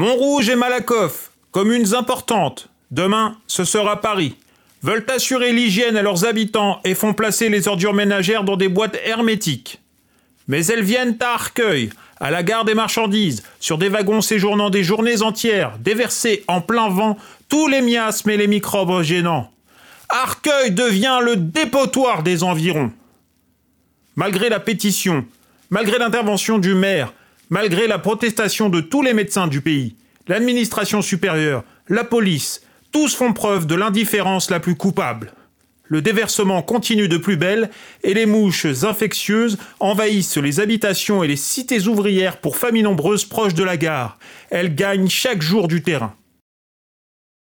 Montrouge et Malakoff, communes importantes. Demain, ce sera Paris. Veulent assurer l'hygiène à leurs habitants et font placer les ordures ménagères dans des boîtes hermétiques. Mais elles viennent à Arcueil, à la gare des marchandises, sur des wagons séjournant des journées entières, déverser en plein vent tous les miasmes et les microbes gênants. Arcueil devient le dépotoir des environs. Malgré la pétition, malgré l'intervention du maire, malgré la protestation de tous les médecins du pays, l'administration supérieure, la police, tous font preuve de l'indifférence la plus coupable. Le déversement continue de plus belle et les mouches infectieuses envahissent les habitations et les cités ouvrières pour familles nombreuses proches de la gare. Elles gagnent chaque jour du terrain.